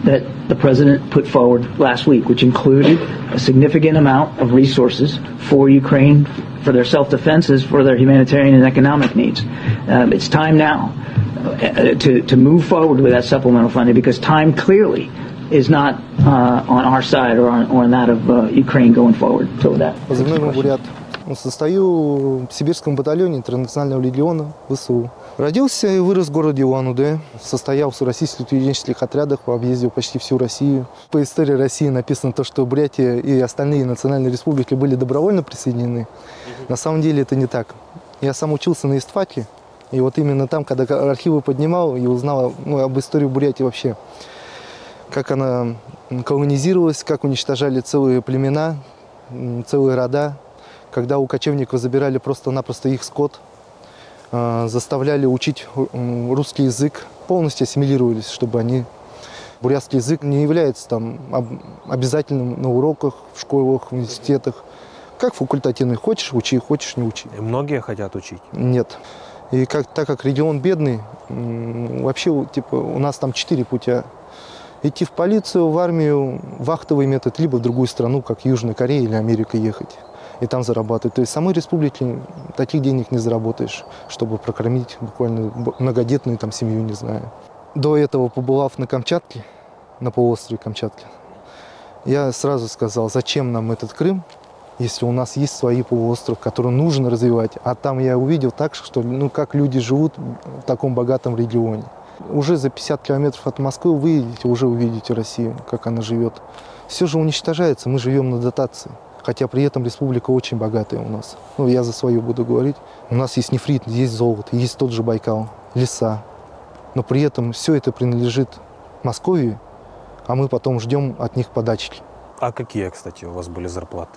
that the president put forward last week, which included a significant amount of resources for Ukraine for their self-defenses, for their humanitarian and economic needs. Um, it's time now uh, to, to move forward with that supplemental funding because time clearly is not uh, on our side or on, or on that of uh, Ukraine going forward. So that. Состою в Сибирском батальоне Интернационального легиона ВСУ. Родился и вырос в городе Улан-Удэ. Состоялся в российских студенческих отрядах, объездил почти всю Россию. По истории России написано то, что Бурятия и остальные национальные республики были добровольно присоединены. На самом деле это не так. Я сам учился на истфаке. И вот именно там, когда архивы поднимал и узнал ну, об истории Бурятии вообще, как она колонизировалась, как уничтожали целые племена, целые рода, когда у кочевников забирали просто-напросто их скот, заставляли учить русский язык, полностью ассимилировались, чтобы они... Бурятский язык не является там обязательным на уроках, в школах, в университетах. Как факультативный. Хочешь – учи, хочешь – не учи. И многие хотят учить? Нет. И как, так как регион бедный, вообще типа, у нас там четыре путя. Идти в полицию, в армию, вахтовый метод, либо в другую страну, как Южная Корея или Америка ехать и там зарабатывать. То есть в самой республике таких денег не заработаешь, чтобы прокормить буквально многодетную там семью, не знаю. До этого, побывав на Камчатке, на полуострове Камчатки, я сразу сказал, зачем нам этот Крым, если у нас есть свои полуостров, которые нужно развивать. А там я увидел так, что ну, как люди живут в таком богатом регионе. Уже за 50 километров от Москвы вы уже увидите Россию, как она живет. Все же уничтожается, мы живем на дотации. Хотя при этом республика очень богатая у нас. Ну, я за свою буду говорить. У нас есть нефрит, есть золото, есть тот же Байкал, леса. Но при этом все это принадлежит Москве, а мы потом ждем от них подачки. А какие, кстати, у вас были зарплаты?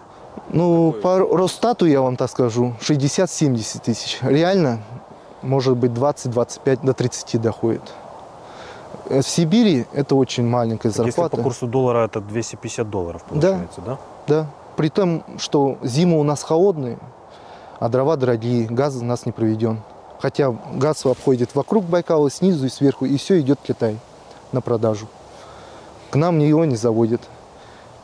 Ну, по Росстату, я вам так скажу, 60-70 тысяч. Реально, может быть, 20-25 до 30 доходит. В Сибири это очень маленькая зарплата. Если по курсу доллара это 250 долларов получается, да? Да. При том, что зима у нас холодная, а дрова дорогие, газ у нас не проведен. Хотя газ обходит вокруг Байкала, снизу и сверху, и все идет в Китай на продажу. К нам его не заводят.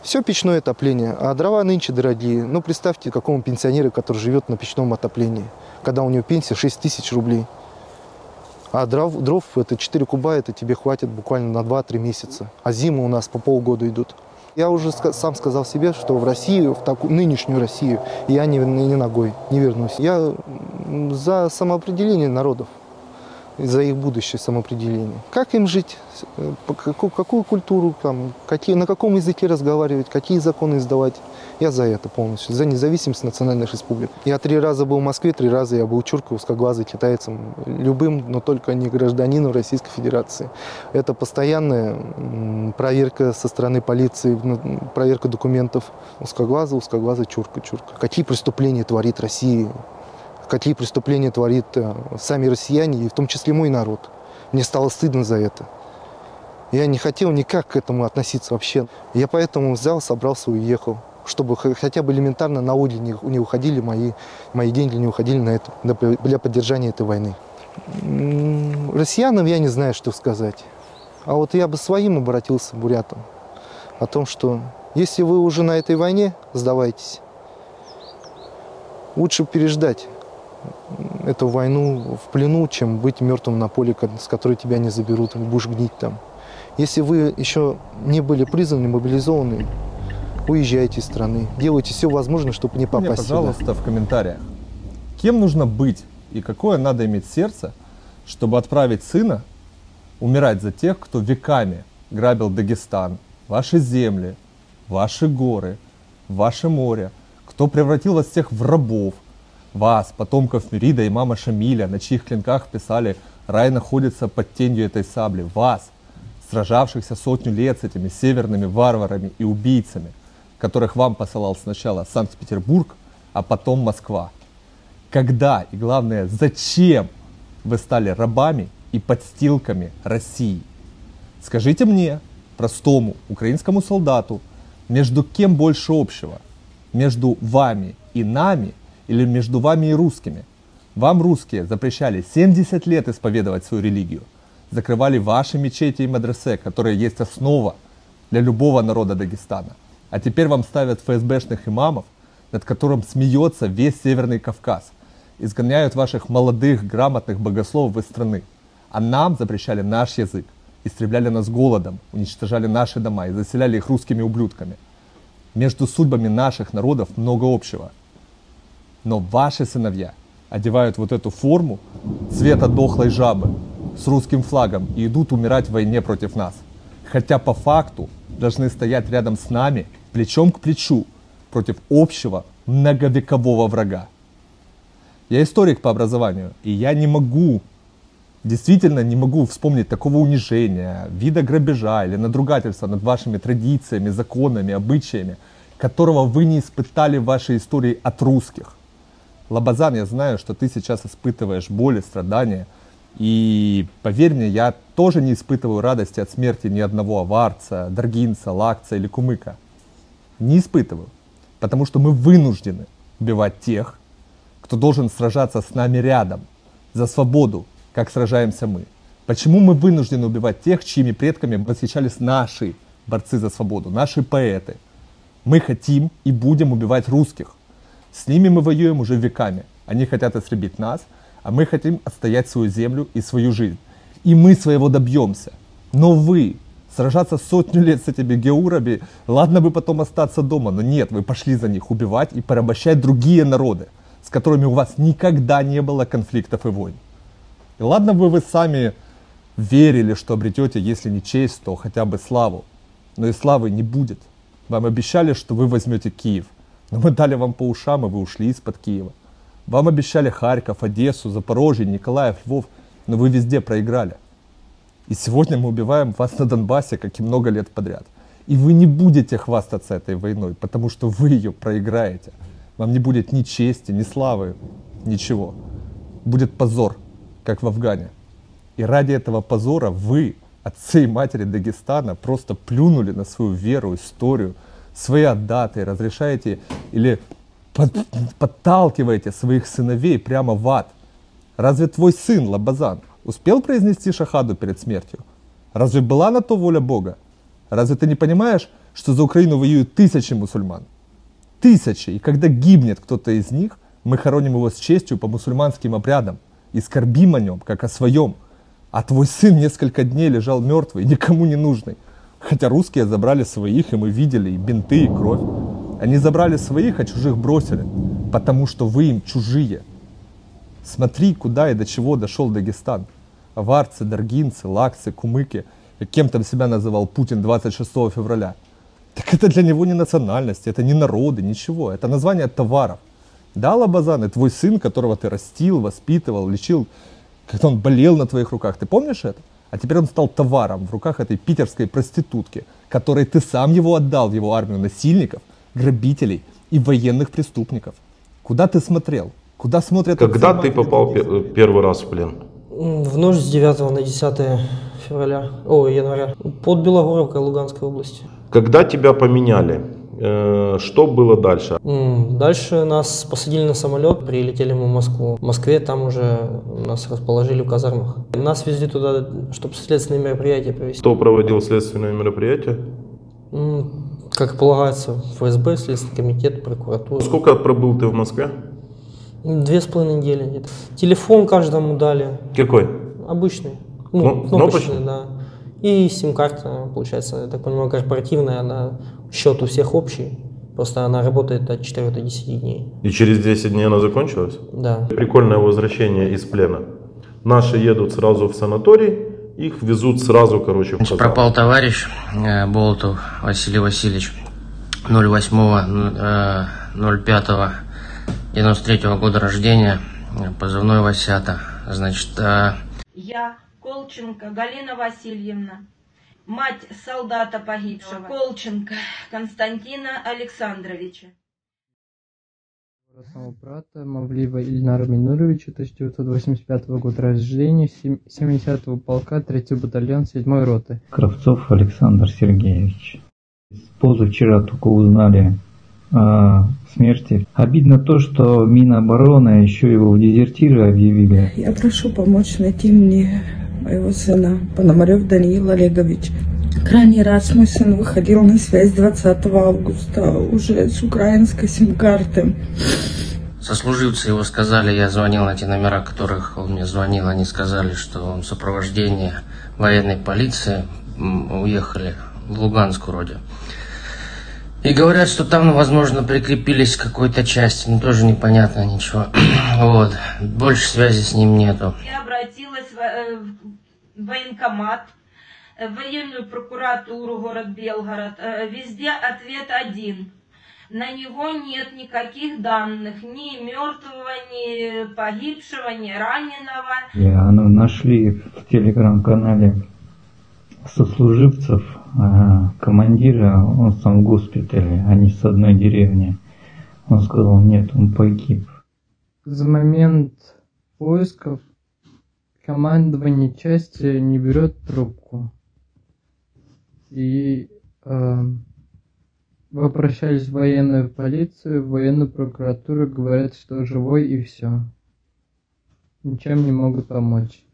Все печное отопление, а дрова нынче дорогие. Ну, представьте, какому пенсионеру, который живет на печном отоплении, когда у него пенсия 6 тысяч рублей. А дров, дров это 4 куба, это тебе хватит буквально на 2-3 месяца. А зимы у нас по полгода идут. Я уже сам сказал себе, что в Россию, в такую нынешнюю Россию, я не, не ногой не вернусь. Я за самоопределение народов, за их будущее самоопределение. Как им жить, какую, какую культуру, там, какие, на каком языке разговаривать, какие законы издавать. Я за это полностью, за независимость национальных республик. Я три раза был в Москве, три раза я был чуркой, узкоглазый китайцем, любым, но только не гражданином Российской Федерации. Это постоянная проверка со стороны полиции, проверка документов. Узкоглазый, узкоглазый, чурка, чурка. Какие преступления творит Россия, какие преступления творит э, сами россияне, и в том числе мой народ. Мне стало стыдно за это. Я не хотел никак к этому относиться вообще. Я поэтому взял, собрался и уехал чтобы хотя бы элементарно на налоги не, не уходили мои, мои деньги не уходили на это, для поддержания этой войны. Россиянам я не знаю, что сказать. А вот я бы своим обратился, бурятам, о том, что если вы уже на этой войне, сдавайтесь. Лучше переждать эту войну в плену, чем быть мертвым на поле, с которой тебя не заберут, будешь гнить там. Если вы еще не были призваны, мобилизованы, уезжайте из страны, делайте все возможное, чтобы не попасть Мне, пожалуйста, сюда. в комментариях, кем нужно быть и какое надо иметь сердце, чтобы отправить сына умирать за тех, кто веками грабил Дагестан, ваши земли, ваши горы, ваше море, кто превратил вас всех в рабов, вас, потомков Мирида и мама Шамиля, на чьих клинках писали «Рай находится под тенью этой сабли», вас, сражавшихся сотню лет с этими северными варварами и убийцами, которых вам посылал сначала Санкт-Петербург, а потом Москва. Когда и главное, зачем вы стали рабами и подстилками России? Скажите мне, простому украинскому солдату, между кем больше общего? Между вами и нами или между вами и русскими? Вам русские запрещали 70 лет исповедовать свою религию. Закрывали ваши мечети и мадресе, которые есть основа для любого народа Дагестана. А теперь вам ставят ФСБшных имамов, над которым смеется весь Северный Кавказ. Изгоняют ваших молодых, грамотных богословов из страны. А нам запрещали наш язык, истребляли нас голодом, уничтожали наши дома и заселяли их русскими ублюдками. Между судьбами наших народов много общего. Но ваши сыновья одевают вот эту форму цвета дохлой жабы с русским флагом и идут умирать в войне против нас. Хотя по факту должны стоять рядом с нами, плечом к плечу, против общего многовекового врага. Я историк по образованию, и я не могу, действительно не могу вспомнить такого унижения, вида грабежа или надругательства над вашими традициями, законами, обычаями, которого вы не испытали в вашей истории от русских. Лабазан, я знаю, что ты сейчас испытываешь боль и страдания. И поверь мне, я тоже не испытываю радости от смерти ни одного аварца, даргинца, лакца или кумыка. Не испытываю. Потому что мы вынуждены убивать тех, кто должен сражаться с нами рядом, за свободу, как сражаемся мы. Почему мы вынуждены убивать тех, чьими предками восхищались наши борцы за свободу, наши поэты? Мы хотим и будем убивать русских. С ними мы воюем уже веками. Они хотят истребить нас, а мы хотим отстоять свою землю и свою жизнь. И мы своего добьемся. Но вы, сражаться сотню лет с этими геурами, ладно бы потом остаться дома, но нет, вы пошли за них убивать и порабощать другие народы, с которыми у вас никогда не было конфликтов и войн. И ладно бы вы сами верили, что обретете, если не честь, то хотя бы славу. Но и славы не будет. Вам обещали, что вы возьмете Киев. Но мы дали вам по ушам, и вы ушли из-под Киева. Вам обещали Харьков, Одессу, Запорожье, Николаев, Львов, но вы везде проиграли. И сегодня мы убиваем вас на Донбассе, как и много лет подряд. И вы не будете хвастаться этой войной, потому что вы ее проиграете. Вам не будет ни чести, ни славы, ничего. Будет позор, как в Афгане. И ради этого позора вы, отцы и матери Дагестана, просто плюнули на свою веру, историю, свои отдаты, разрешаете или под, подталкиваете своих сыновей прямо в ад. Разве твой сын Лабазан успел произнести шахаду перед смертью? Разве была на то воля Бога? Разве ты не понимаешь, что за Украину воюют тысячи мусульман? Тысячи. И когда гибнет кто-то из них, мы хороним его с честью по мусульманским обрядам и скорбим о нем, как о своем. А твой сын несколько дней лежал мертвый, никому не нужный. Хотя русские забрали своих, и мы видели и бинты, и кровь. Они забрали своих, а чужих бросили, потому что вы им чужие. Смотри, куда и до чего дошел Дагестан. Аварцы, даргинцы, лакцы, кумыки, кем там себя называл Путин 26 февраля. Так это для него не национальность, это не народы, ничего. Это название товаров. Да, Лабазан, и твой сын, которого ты растил, воспитывал, лечил, когда он болел на твоих руках. Ты помнишь это? А теперь он стал товаром в руках этой питерской проститутки, которой ты сам его отдал в его армию насильников, грабителей и военных преступников. Куда ты смотрел? Куда смотрят Когда ты попал Дагестана? пе- первый раз в плен? В ночь с 9 на 10 февраля, о, января, под Белогоровкой Луганской области. Когда тебя поменяли, что было дальше? Дальше нас посадили на самолет, прилетели мы в Москву. В Москве там уже нас расположили в казармах. Нас везли туда, чтобы следственные мероприятия провести. Кто проводил следственные мероприятия? Как полагается, ФСБ, Следственный комитет, прокуратура. Сколько пробыл ты в Москве? Две с половиной недели. Телефон каждому дали. Какой? Обычный. Ну, Кно- кнопочный, кнопочный? да. И сим-карта, получается, я так понимаю, корпоративная, она счет у всех общий. Просто она работает от 4 до 10 дней. И через 10 дней она закончилась? Да. Прикольное возвращение из плена. Наши едут сразу в санаторий, их везут сразу, короче, в казарму. Пропал товарищ э, Болотов Василий Васильевич 08.05.93 года рождения, э, позывной Васята. Значит, э, Я, Колченко Галина Васильевна, мать солдата погибшего, Колченко Константина Александровича. Родного брата Мавлиева Ильнара Минуровича, 1985 года рождения, сем- 70-го полка, 3 батальон, 7 роты. Кравцов Александр Сергеевич. Позавчера только узнали о смерти. Обидно то, что Минобороны еще его в дезертиры объявили. Я прошу помочь найти мне моего сына, Пономарев Даниил Олегович. Крайний раз мой сын выходил на связь 20 августа уже с украинской сим-карты. Сослуживцы его сказали, я звонил на те номера, которых он мне звонил, они сказали, что он в сопровождении военной полиции уехали в Луганск вроде. И говорят, что там, возможно, прикрепились к какой-то части, но тоже непонятно ничего. [clears throat] вот. Больше связи с ним нету. Я обратилась в э, военкомат, в военную прокуратуру город Белгород. Э, везде ответ один. На него нет никаких данных, ни мертвого, ни погибшего, ни раненого. Я ну, нашли в телеграм-канале сослуживцев а, командира, он сам в госпитале, они с одной деревни. Он сказал, нет, он погиб. За момент поисков командование части не берет трубку. И э, вы обращались в военную полицию, в военную прокуратуру, говорят, что живой и все. Ничем не могут помочь.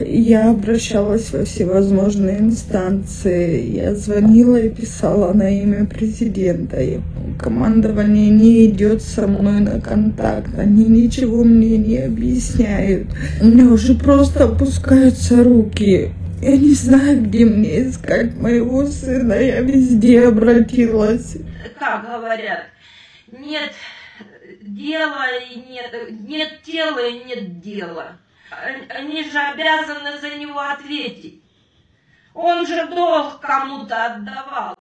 Я обращалась во всевозможные инстанции. Я звонила и писала на имя президента. И командование не идет со мной на контакт. Они ничего мне не объясняют. У меня уже просто опускаются руки. Я не знаю, где мне искать моего сына. Я везде обратилась. Как говорят, нет дела и нет, нет тела и нет дела. Они же обязаны за него ответить. Он же долг кому-то отдавал.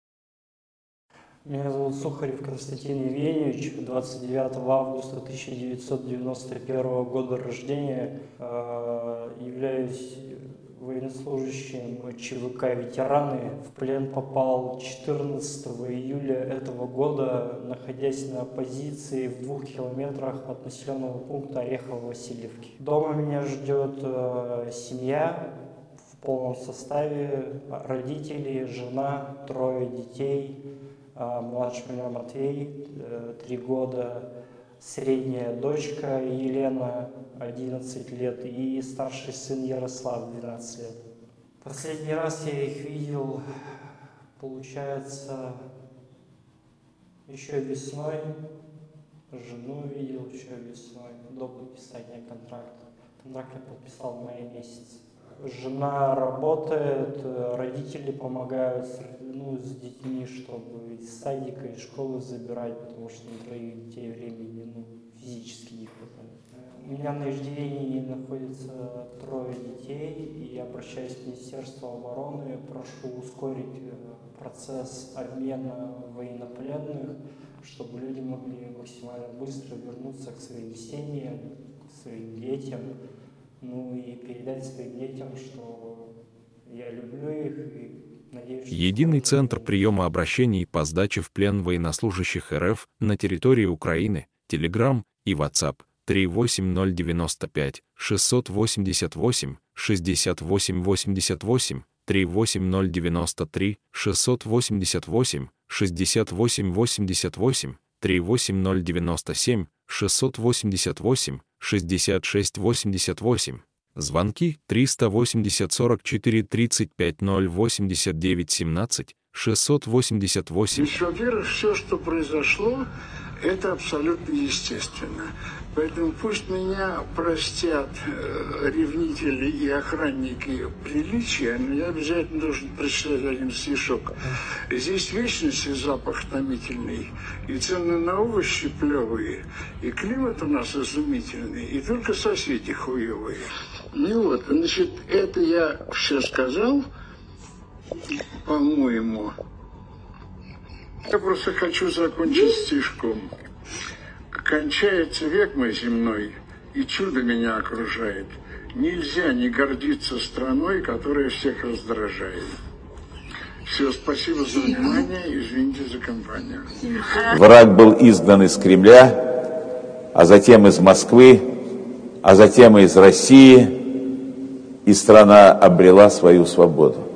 Меня зовут Сухарев Константин Евгеньевич, 29 августа 1991 года рождения. Э, являюсь военнослужащим ЧВК «Ветераны». В плен попал 14 июля этого года, находясь на позиции в двух километрах от населенного пункта Орехово-Васильевки. Дома меня ждет э, семья в полном составе, родители, жена, трое детей, э, младший меня Матвей, э, три года, средняя дочка Елена, 11 лет, и старший сын Ярослав, 12 лет. Последний раз я их видел, получается, еще весной. Жену видел еще весной, до подписания контракта. Контракт я подписал в мае месяце. Жена работает, родители помогают ну, с детьми, чтобы из садика, из школы забирать, потому что на троих детей времени ну, физически не хватает. У меня на иждивении находится трое детей, и я обращаюсь в Министерство обороны, прошу ускорить э, процесс обмена военнопленных, чтобы люди могли максимально быстро вернуться к своим семьям, к своим детям, ну и передать своим детям, что я люблю их и надеюсь, что... Единый центр приема обращений по сдаче в плен военнослужащих РФ на территории Украины, Telegram и WhatsApp 38095 688 6888 38093 688 6888 38097 688 6688 Звонки 380 44 35 089 17 688. Во-первых, все, что произошло, это абсолютно естественно. Поэтому пусть меня простят э, ревнители и охранники приличия, но я обязательно должен прочитать один стишок. Здесь вечность и запах томительный, и цены на овощи плевые, и климат у нас изумительный, и только соседи хуевые. Ну вот, значит, это я все сказал, по-моему. Я просто хочу закончить стишком. Кончается век мой земной, и чудо меня окружает. Нельзя не гордиться страной, которая всех раздражает. Все, спасибо за внимание, извините за компанию. Враг был изгнан из Кремля, а затем из Москвы, а затем из России, и страна обрела свою свободу.